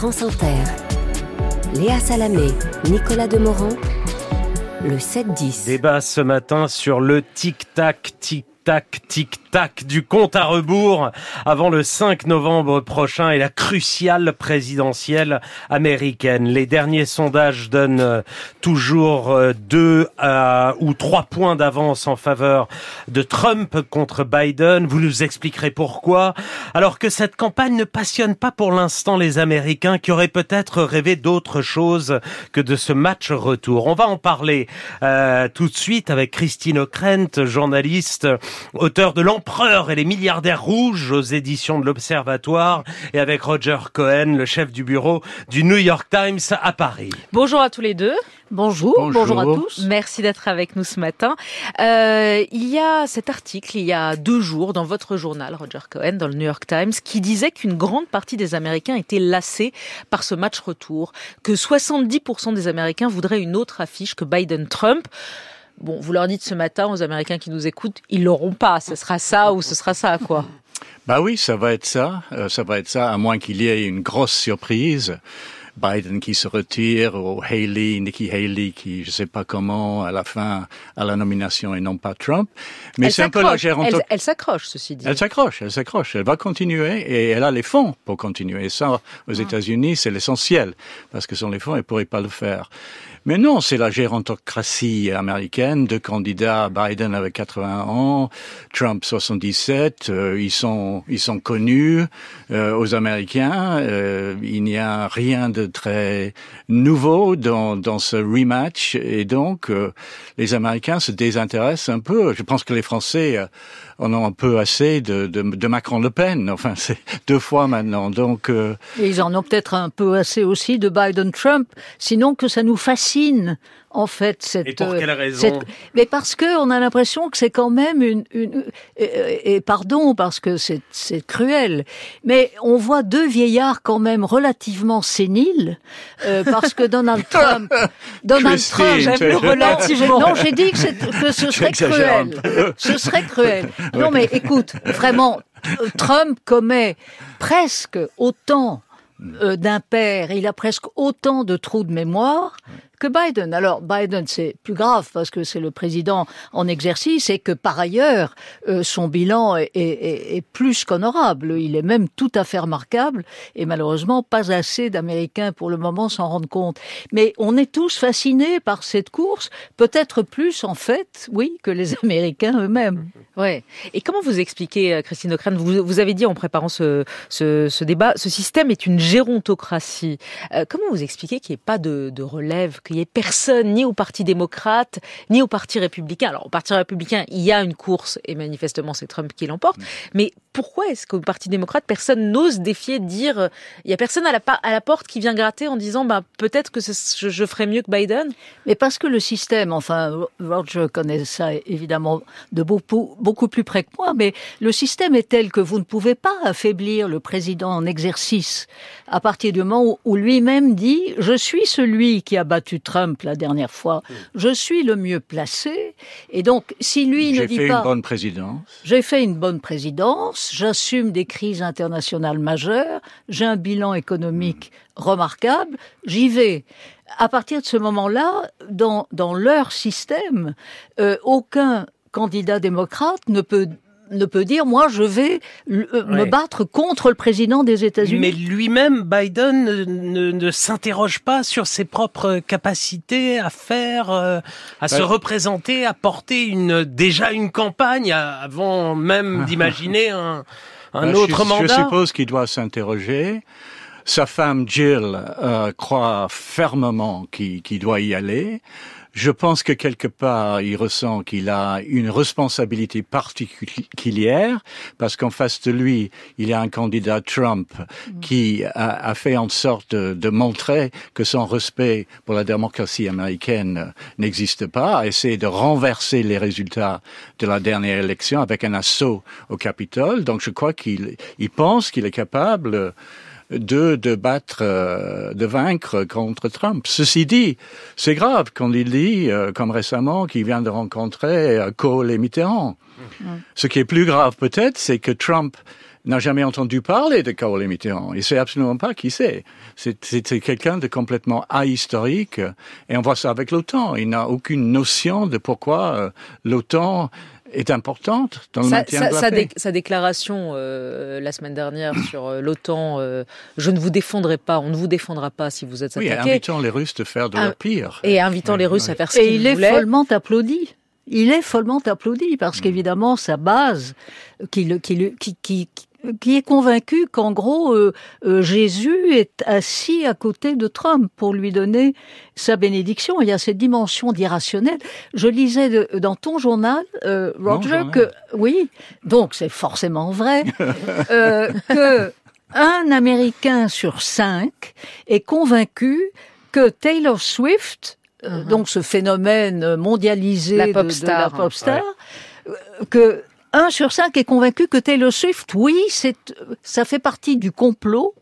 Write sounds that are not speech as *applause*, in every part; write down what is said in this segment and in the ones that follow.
France Inter. Léa Salamé, Nicolas Demorand, le 7-10. Débat ce matin sur le tic-tac, tic-tac, tic-tac du compte à rebours avant le 5 novembre prochain et la cruciale présidentielle américaine. Les derniers sondages donnent euh, toujours euh, deux ou trois points d'avance en faveur de Trump contre Biden. Vous nous expliquerez pourquoi. Alors que cette campagne ne passionne pas pour l'instant les Américains qui auraient peut-être rêvé d'autre chose que de ce match retour. On va en parler euh, tout de suite avec Christine Ockrent, journaliste, auteur de L'Empereur et les milliardaires rouges aux éditions de l'Observatoire et avec Roger Cohen, le chef du bureau du New York Times à Paris. Bonjour à tous les deux. Bonjour, bonjour, à tous. Merci d'être avec nous ce matin. Euh, il y a cet article, il y a deux jours, dans votre journal, Roger Cohen, dans le New York Times, qui disait qu'une grande partie des Américains étaient lassés par ce match retour, que 70% des Américains voudraient une autre affiche que Biden-Trump. Bon, vous leur dites ce matin aux Américains qui nous écoutent, ils l'auront pas. Ce sera ça ou ce sera ça, quoi. Bah oui, ça va être ça. Euh, ça va être ça, à moins qu'il y ait une grosse surprise. Biden qui se retire, ou Haley, Nikki Haley qui, je sais pas comment, à la fin, à la nomination et non pas Trump. Mais c'est un peu la géronto... Elle, s'accroche, ceci dit. Elle s'accroche, elle s'accroche. Elle va continuer et elle a les fonds pour continuer. Et ça, aux ah. États-Unis, c'est l'essentiel. Parce que sans les fonds, elle pourrait pas le faire. Mais non, c'est la gérontocratie américaine. Deux candidats, Biden avec 80 ans, Trump 77. Euh, ils sont ils sont connus euh, aux Américains. Euh, il n'y a rien de très nouveau dans dans ce rematch et donc les Américains se désintéressent un peu. Je pense que les Français en ont un peu assez de, de, de Macron-Le Pen. Enfin, *laughs* c'est deux fois maintenant. Donc, ils en ont peut-être un peu assez aussi de Biden-Trump. Sinon que ça nous fascine en fait cette. Et pour quelle raison? Mais parce que on a l'impression que c'est quand même une, une et, pardon parce que c'est c'est cruel, mais on voit deux vieillards quand même relativement séniles euh, parce que Donald *laughs* Trump, Donald Trump, j'aime relativement. Non, j'ai dit que, que ce *laughs* serait cruel. Ce serait cruel. Non, mais écoute, vraiment, Trump commet presque autant euh, d'un père, il a presque autant de trous de mémoire que Biden. Alors Biden, c'est plus grave parce que c'est le président en exercice et que par ailleurs, euh, son bilan est, plus qu'honorable. Il est même tout à fait remarquable et malheureusement pas assez d'Américains pour le moment s'en rendent compte. Mais on est tous fascinés par cette course, peut-être plus en fait, oui, que les *laughs* Américains eux-mêmes. Ouais. Et comment vous expliquez, euh, Christine Ockrent, vous, avez dit en préparant ce, débat, ce système est une gérontocratie. Euh, comment vous expliquez qu'il n'y ait pas de relève qu'il n'y ait personne ni au Parti démocrate, ni au Parti républicain. Alors, au Parti républicain, il y a une course, et manifestement, c'est Trump qui l'emporte. Mm. Mais pourquoi est-ce qu'au Parti démocrate, personne n'ose défier, dire, euh, il y a personne à la, à la porte qui vient gratter en disant, bah, peut-être que je, je ferais mieux que Biden? Mais parce que le système, enfin, Roger connaît ça évidemment de beaucoup, beaucoup plus près que moi, mais le système est tel que vous ne pouvez pas affaiblir le président en exercice à partir du moment où lui-même dit, je suis celui qui a battu Trump la dernière fois, je suis le mieux placé. Et donc, si lui ne dit pas... J'ai fait une bonne présidence. J'ai fait une bonne présidence, j'assume des crises internationales majeures, j'ai un bilan économique remarquable, j'y vais. À partir de ce moment-là, dans, dans leur système, euh, aucun candidat démocrate ne peut ne peut dire moi je vais euh, me battre contre le président des États-Unis. Mais lui-même, Biden ne, ne, s'interroge pas sur ses propres capacités à faire, euh, à se représenter, à porter une déjà une campagne avant même *laughs* d'imaginer un, un autre mandat. Je suppose qu'il doit s'interroger. Sa femme Jill euh, croit fermement qu'il doit y aller. Je pense que quelque part, il ressent qu'il a une responsabilité particulière parce qu'en face de lui, il y a un candidat Trump mm. qui a, fait en sorte de, montrer que son respect pour la démocratie américaine n'existe pas, a essayé de renverser les résultats de la dernière élection avec un assaut au Capitole. Donc je crois qu'il pense qu'il est capable de, de battre, euh, de vaincre contre Trump. Ceci dit, c'est grave quand il dit, euh, comme récemment, qu'il vient de rencontrer euh, Kohl et Mitterrand. Mm. Ce qui est plus grave peut-être, c'est que Trump n'a jamais entendu parler de Carole Mitterrand. Il sait absolument pas qui c'est. C'est quelqu'un de complètement ahistorique. Et on voit ça avec l'OTAN. Il n'a aucune notion de pourquoi euh, l'OTAN est importante dans le maintien de la sa, paix. sa déclaration euh, la semaine dernière *coughs* sur euh, l'OTAN, euh, je ne vous défendrai pas, on ne vous défendra pas si vous êtes Oui, attaqué. invitant les Russes de faire de leur pire. Et invitant Oui, les Russes oui. à faire ce Et qu'ils il est voulaient. follement applaudi. Il est follement applaudi parce qu'évidemment sa base, qui, le- qui, le- qui, qui, est convaincu qu'en gros euh, euh, Jésus est assis à côté de Trump pour lui donner sa bénédiction. Il y a cette dimension d'irrationnel. Je lisais de- dans ton journal, euh, Roger, que oui, donc c'est forcément vrai *laughs* euh, que un Américain sur cinq est convaincu que Taylor Swift, euh, donc ce phénomène mondialisé La de- pop de, star. la pop star, euh, que un sur cinq est convaincu que Taylor Swift, oui, c'est, ça fait partie du complot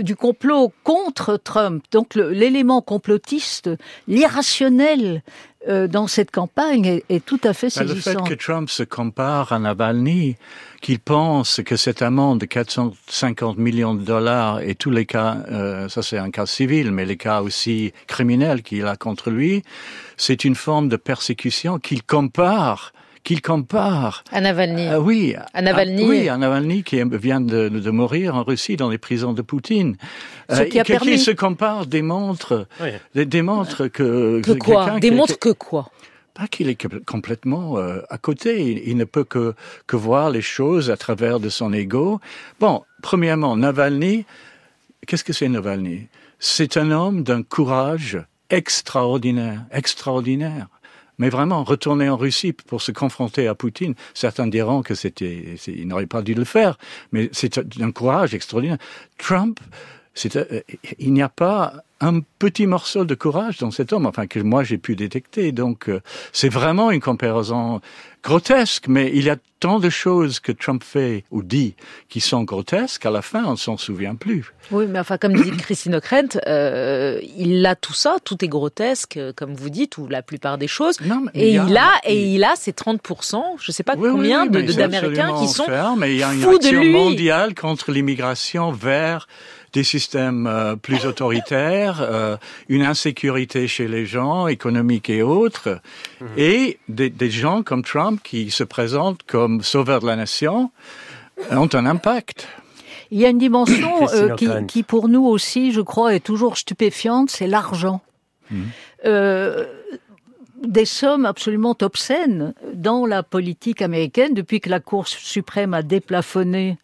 du complot contre Trump. Donc le- l'élément complotiste, l'irrationnel euh, dans cette campagne est, est tout à fait Ben, le fait saisissant. que Trump se compare à Navalny, qu'il pense que cette amende de 450 millions de dollars et tous les cas, euh, ça c'est un cas civil, mais les cas aussi criminels qu'il a contre lui, c'est une forme de persécution qu'il compare, qu'il compare À Navalny. ah oui, À Navalny. ah, oui, à Navalny qui vient de, de mourir en Russie dans les prisons de Poutine. Ce qui a que- permis- se compare démontre, Oui. dé- démontre que que quoi quelqu'un qui- Démontre que quoi pas qu'il est complètement euh, à côté. Il, il ne peut que, que voir les choses à travers de son ego. Bon, premièrement, Navalny, qu'est-ce que c'est Navalny? C'est un homme d'un courage extraordinaire, extraordinaire. Mais vraiment, retourner en Russie pour se confronter à Poutine, certains diront que c'était, il n'aurait pas dû le faire, mais c'est un courage extraordinaire. Trump, euh, il n'y a pas un petit morceau de courage dans cet homme, enfin que moi j'ai pu détecter. Donc euh, c'est vraiment une comparaison grotesque, mais il y a tant de choses que Trump fait ou dit qui sont grotesques, à la fin on ne s'en souvient plus. Oui, mais enfin, comme dit *coughs* Christine Ockrent, euh, il a tout ça, tout est grotesque, euh, comme vous dites, ou la plupart des choses. Non, mais Et il a, il- et il a ces 30%, je sais pas Oui, combien oui, d'Américains qui sont ferme, mais il y a une action mondiale contre l'immigration vers des systèmes euh, plus autoritaires, euh, une insécurité chez les gens, économique et autres, Mhm. et des, des gens comme Trump qui se présentent comme sauveurs de la nation ont un impact. Il y a une dimension *coughs* euh, qui, pour nous aussi, je crois, est toujours stupéfiante, c'est l'argent. Euh, des sommes absolument obscènes dans la politique américaine depuis que la Cour suprême a déplafonné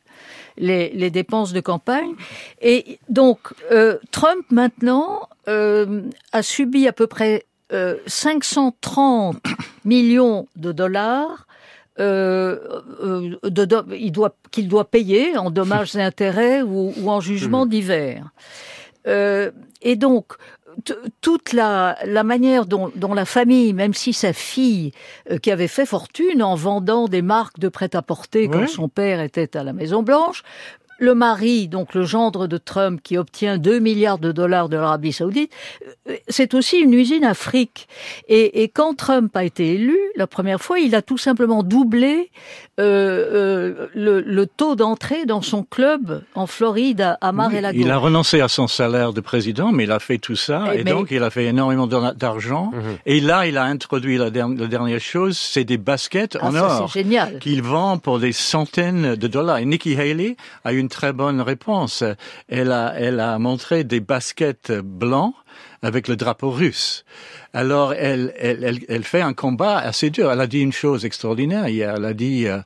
les, les dépenses de campagne. Et donc, euh, Trump, maintenant, euh, a subi à peu près euh, 530 millions de dollars euh, euh, de do- il doit qu'il doit payer en dommages et intérêts ou, ou en jugement divers. Euh, et donc toute la, la manière dont, dont la famille, même si sa fille, euh, qui avait fait fortune en vendant des marques de prêt-à-porter quand son père était à la Maison Blanche, le mari, donc le gendre de Trump, qui obtient 2 milliards de dollars de l'Arabie Saoudite, euh, c'est aussi une usine à fric. Et, et quand Trump a été élu, la première fois, il a tout simplement doublé euh, euh, le, le taux d'entrée dans son club en Floride, à, à Mar-a-Lago. Il a renoncé à son salaire de président, mais il a fait tout ça, Eh, et mais- donc il a fait énormément d'ar- d'argent. Et là, il a introduit la, der- la dernière chose, c'est des baskets Ah, en ça, or. c'est génial. qu'il vend pour des centaines de dollars. Et Nikki Haley a une très bonne réponse. Elle a, elle a montré des baskets blancs avec le drapeau russe. Alors, elle, elle, elle, fait un combat assez dur. Elle a dit une chose extraordinaire hier. Elle a dit, euh,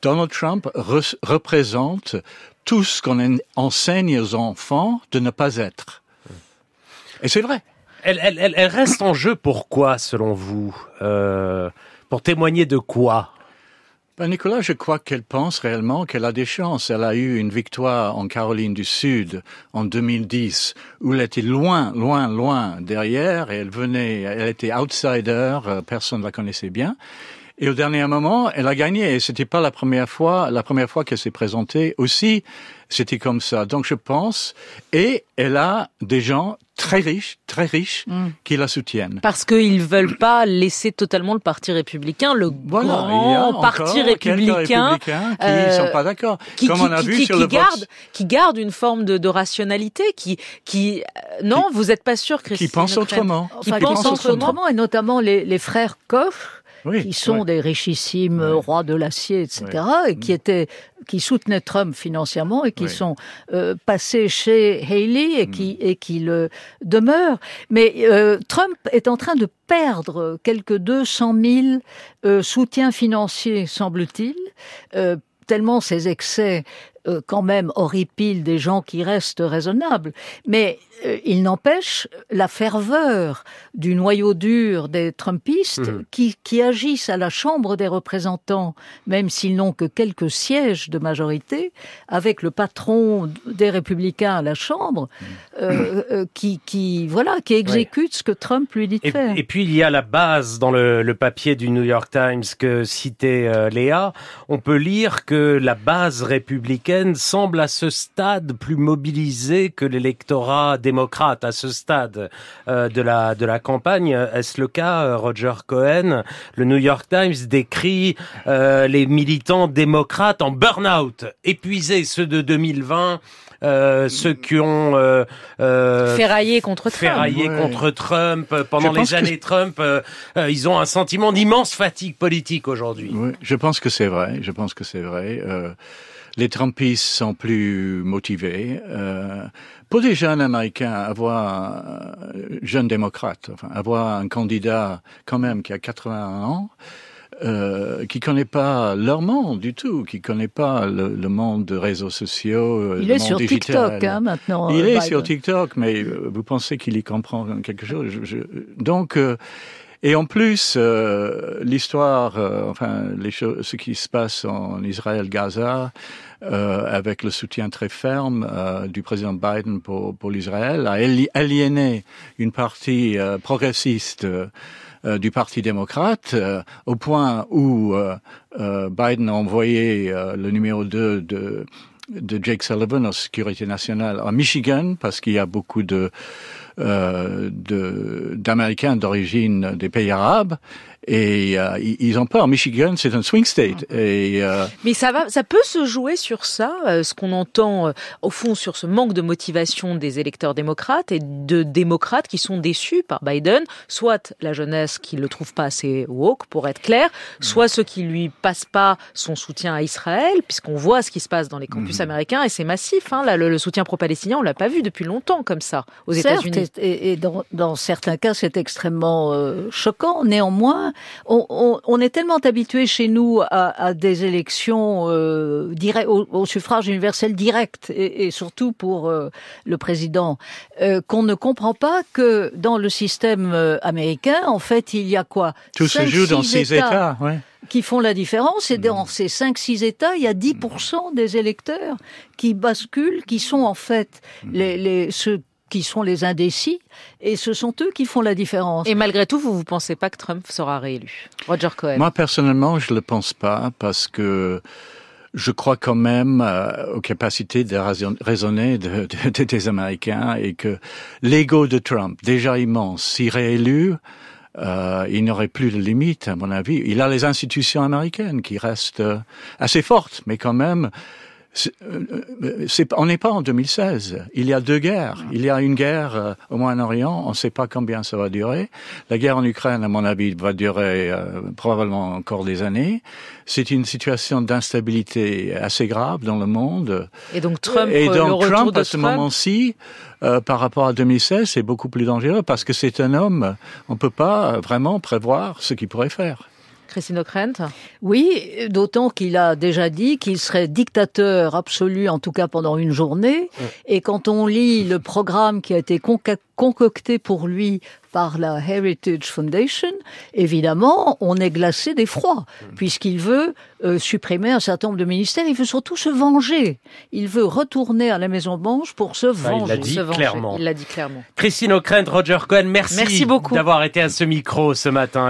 Donald Trump re- représente tout ce qu'on en- enseigne aux enfants de ne pas être. Et c'est vrai. Elle, elle, elle, elle reste en jeu pourquoi, selon vous? Euh, Pour témoigner de quoi? Ben Nicolas, je crois qu'elle pense réellement qu'elle a des chances. Elle a eu une victoire en Caroline du Sud en 2010, où elle était loin, loin, loin derrière, et elle venait, elle était outsider, euh, personne ne la connaissait bien. Et au dernier moment, elle a gagné. Et c'était pas la première fois, la première fois qu'elle s'est présentée aussi. C'était comme ça. Donc je pense, et elle a des gens très riches, très riches, mm. qui la soutiennent. Parce qu'ils veulent pas laisser totalement le Parti républicain, le grand Parti républicain, qui euh, sont pas d'accord. Comme on a vu qui, sur le garde, qui garde une forme de, de rationalité, qui, qui, euh, non, vous êtes pas sûr, Christine. Qui pense autrement. qui, pense autrement. et notamment les, les frères Koch qui sont des richissimes rois de l'acier, etc., et qui mm. étaient, qui soutenaient Trump financièrement et qui sont euh, passés chez Haley et qui mm. et qui le demeurent. Mais euh, Trump est en train de perdre quelques 200 000 euh, soutiens financiers, semble-t-il. Euh, tellement ces excès euh, quand même horripile des gens qui restent raisonnables. Mais euh, il n'empêche la ferveur du noyau dur des Trumpistes mmh. qui, qui agissent à la Chambre des représentants, même s'ils n'ont que quelques sièges de majorité, avec le patron des républicains à la Chambre, mmh. euh, qui, qui, voilà, qui exécute ce que Trump lui dit de et, faire. Et puis il y a la base dans le, le papier du New York Times que citait Léa. On peut lire que la base républicaine semble à ce stade plus mobilisé que l'électorat démocrate à ce stade euh, de la de la campagne. Est-ce le cas, euh, Roger Cohen? Le New York Times décrit euh, les militants démocrates en burn-out, épuisés, ceux de 2020. Euh, ceux qui ont euh, euh, ferraillé contre Trump, ferraillé contre Trump pendant les années Trump, ils ont un sentiment d'immense fatigue politique aujourd'hui. Oui, je pense que c'est vrai. Je pense que c'est vrai les Trumpistes sont plus motivés. Euh, pour des jeunes Américains, avoir euh, jeunes démocrates, enfin, avoir un candidat quand même qui a 81 ans, euh, qui connaît pas leur monde du tout, qui connaît pas le, monde des réseaux sociaux, euh, il est sur TikTok hein, maintenant. Il est sur TikTok, mais vous pensez qu'il y comprend quelque chose je, Donc et en plus, euh, l'histoire, euh, enfin, les choses, ce qui se passe en Israël-Gaza, euh, avec le soutien très ferme euh, du président Biden pour, pour l'Israël, a aliéné une partie progressiste du Parti démocrate, au point où Biden a envoyé le numéro 2 de de Jake Sullivan en sécurité nationale à Michigan parce qu'il y a beaucoup de euh, d'Américains d'origine des pays arabes et euh, ils ont peur. Michigan, c'est un swing state. Et, euh... Mais ça va, ça peut se jouer sur ça, ce qu'on entend euh, au fond sur ce manque de motivation des électeurs démocrates et de démocrates qui sont déçus par Biden, soit la jeunesse qui le trouve pas assez woke, pour être clair, soit ceux qui lui passent pas son soutien à Israël, puisqu'on voit ce qui se passe dans les campus mhm. américains et c'est massif. Hein, là, le, soutien pro-palestinien, on l'a pas vu depuis longtemps comme ça aux États-Unis. Et, et dans, dans, certains cas, c'est extrêmement choquant. Néanmoins, on, est tellement habitué chez nous à, des élections euh, au, suffrage universel direct, et, surtout pour euh, le président, euh, qu'on ne comprend pas que dans le système euh, américain, en fait, il y a quoi? Tout se joue dans ces États, qui font la différence. Et dans ces 5-6 États, il y a 10% des électeurs qui basculent, qui sont en fait les, les, ceux qui sont les indécis, et ce sont eux qui font la différence. Et malgré tout, vous ne pensez pas que Trump sera réélu? Roger Cohen Moi, personnellement, je ne le pense pas, parce que je crois quand même euh, aux capacités de raisonner de, des Américains, et que l'ego de Trump, déjà immense, si réélu, euh, il n'aurait plus de limites, à mon avis. Il a les institutions américaines qui restent euh, assez fortes, mais quand même, euh, euh, on n'est pas en 2016. Il y a deux guerres. Il y a une guerre euh, au Moyen-Orient. On ne sait pas combien ça va durer. La guerre en Ukraine, à mon avis, va durer probablement encore des années. C'est une situation d'instabilité assez grave dans le monde. Et donc Trump, Et donc, Trump à ce moment-ci, par rapport à 2016, c'est beaucoup plus dangereux parce que c'est un homme. On peut pas vraiment prévoir ce qu'il pourrait faire. Christine Ockrent Oui, d'autant qu'il a déjà dit qu'il serait dictateur absolu, en tout cas pendant une journée. Et quand on lit le programme qui a été concocté pour lui par la Heritage Foundation, évidemment, on est glacé d'effroi, puisqu'il veut euh, supprimer un certain nombre de ministères. Il veut surtout se venger. Il veut retourner à la Maison Blanche pour se venger. il l'a dit clairement. Dit. Christine Ockrent, Roger Cohen, merci, merci beaucoup d'avoir été à ce micro ce matin.